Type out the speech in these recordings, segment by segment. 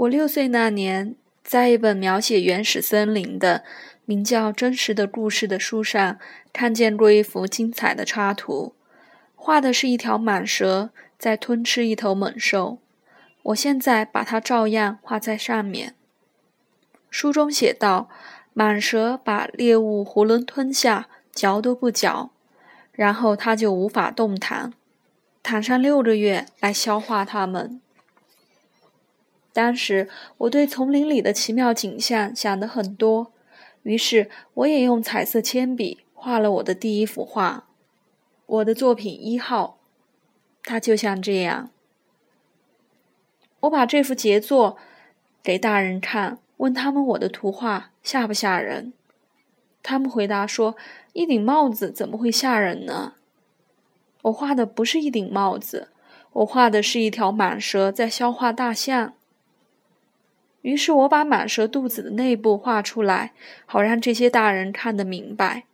我六岁那年，在一本描写原始森林的、名叫《真实的故事》的书上，看见过一幅精彩的插图，画的是一条蟒蛇在吞吃一头猛兽。我现在把它照样画在上面。书中写道：蟒蛇把猎物囫囵吞下，嚼都不嚼，然后它就无法动弹，躺上六个月来消化它们。当时我对丛林里的奇妙景象想得很多，于是我也用彩色铅笔画了我的第一幅画，我的作品一号。它就像这样。我把这幅杰作给大人看，问他们我的图画吓不吓人？他们回答说：“一顶帽子怎么会吓人呢？”我画的不是一顶帽子，我画的是一条蟒蛇在消化大象。于是我把蟒蛇肚子的内部画出来，好让这些大人看得明白。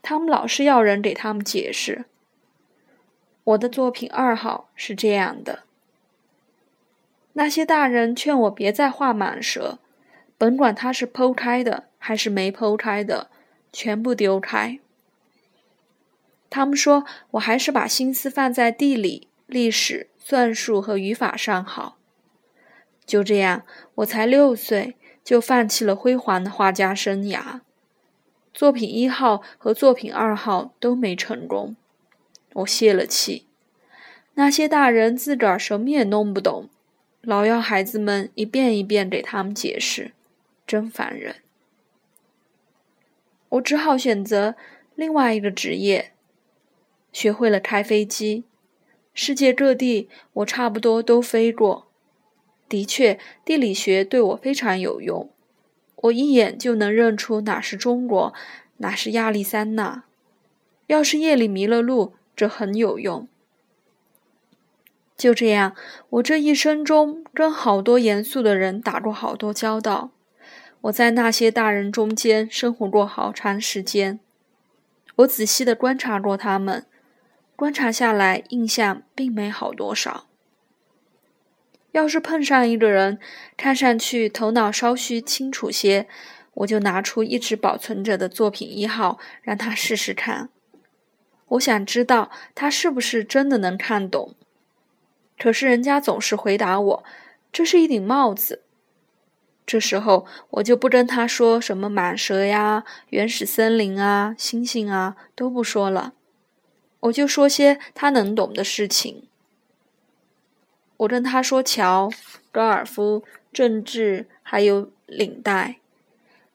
他们老是要人给他们解释。我的作品二号是这样的。那些大人劝我别再画蟒蛇，甭管它是剖开的还是没剖开的，全部丢开。他们说我还是把心思放在地理、历史、算术和语法上好。就这样，我才六岁就放弃了辉煌的画家生涯。作品一号和作品二号都没成功，我泄了气。那些大人自个儿什么也弄不懂，老要孩子们一遍一遍给他们解释，真烦人。我只好选择另外一个职业，学会了开飞机。世界各地，我差不多都飞过。的确，地理学对我非常有用。我一眼就能认出哪是中国，哪是亚利桑那。要是夜里迷了路，这很有用。就这样，我这一生中跟好多严肃的人打过好多交道。我在那些大人中间生活过好长时间。我仔细的观察过他们，观察下来，印象并没好多少。要是碰上一个人，看上去头脑稍许清楚些，我就拿出一直保存着的作品一号，让他试试看。我想知道他是不是真的能看懂。可是人家总是回答我：“这是一顶帽子。”这时候我就不跟他说什么蟒蛇呀、原始森林啊、星星啊都不说了，我就说些他能懂的事情。我跟他说：“桥、高尔夫、政治，还有领带。”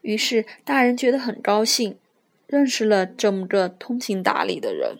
于是大人觉得很高兴，认识了这么个通情达理的人。